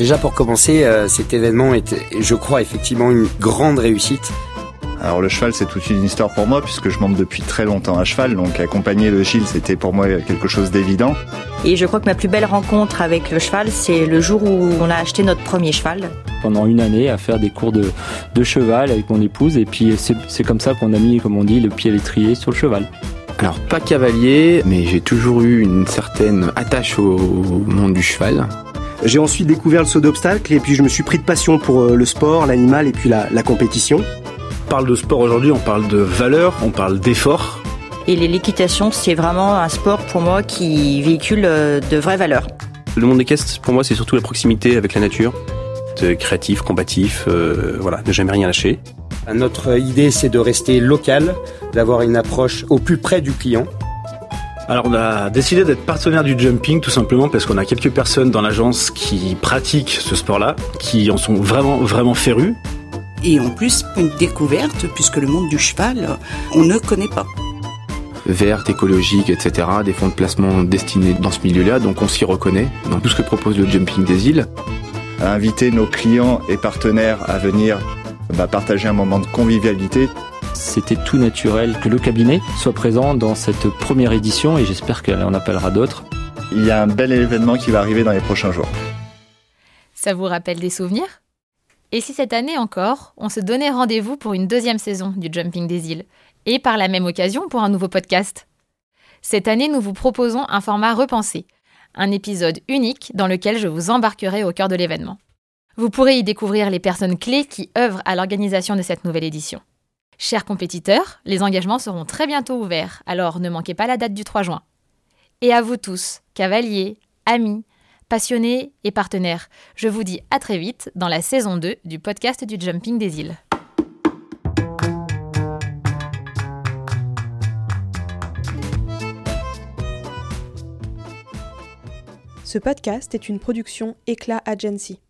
déjà pour commencer, euh, cet événement est, je crois, effectivement une grande réussite. Alors le cheval c'est toute une histoire pour moi puisque je monte depuis très longtemps à cheval, donc accompagner le Gilles c'était pour moi quelque chose d'évident. Et je crois que ma plus belle rencontre avec le cheval c'est le jour où on a acheté notre premier cheval. Pendant une année à faire des cours de, de cheval avec mon épouse et puis c'est comme ça qu'on a mis, comme on dit, le pied à l'étrier sur le cheval. Alors pas cavalier, mais j'ai toujours eu une certaine attache au monde du cheval. J'ai ensuite découvert le saut d'obstacle et puis je me suis pris de passion pour euh, le sport, l'animal et puis la, la compétition. On parle de sport aujourd'hui, on parle de valeur, on parle d'effort. Et l'équitation, c'est vraiment un sport pour moi qui véhicule euh, de vraies valeurs. Le monde équestre, pour moi, c'est surtout la proximité avec la nature, créatif, combatif, euh, voilà, ne jamais rien lâcher. Notre idée, c'est de rester local, d'avoir une approche au plus près du client. Alors on a décidé d'être partenaire du jumping tout simplement parce qu'on a quelques personnes dans l'agence qui pratiquent ce sport-là, qui en sont vraiment vraiment férus. Et en plus une découverte puisque le monde du cheval, on ne connaît pas. Verte, écologique, etc. Des fonds de placement destinés dans ce milieu-là, donc on s'y reconnaît dans tout ce que propose le jumping des îles. inviter nos clients et partenaires à venir bah, partager un moment de convivialité c'était tout naturel que le cabinet soit présent dans cette première édition et j'espère qu'elle en appellera d'autres. Il y a un bel événement qui va arriver dans les prochains jours. Ça vous rappelle des souvenirs? Et si cette année encore, on se donnait rendez-vous pour une deuxième saison du Jumping des îles et par la même occasion pour un nouveau podcast? Cette année, nous vous proposons un format repensé, un épisode unique dans lequel je vous embarquerai au cœur de l'événement. Vous pourrez y découvrir les personnes clés qui œuvrent à l'organisation de cette nouvelle édition. Chers compétiteurs, les engagements seront très bientôt ouverts, alors ne manquez pas la date du 3 juin. Et à vous tous, cavaliers, amis, passionnés et partenaires, je vous dis à très vite dans la saison 2 du podcast du Jumping des îles. Ce podcast est une production Éclat Agency.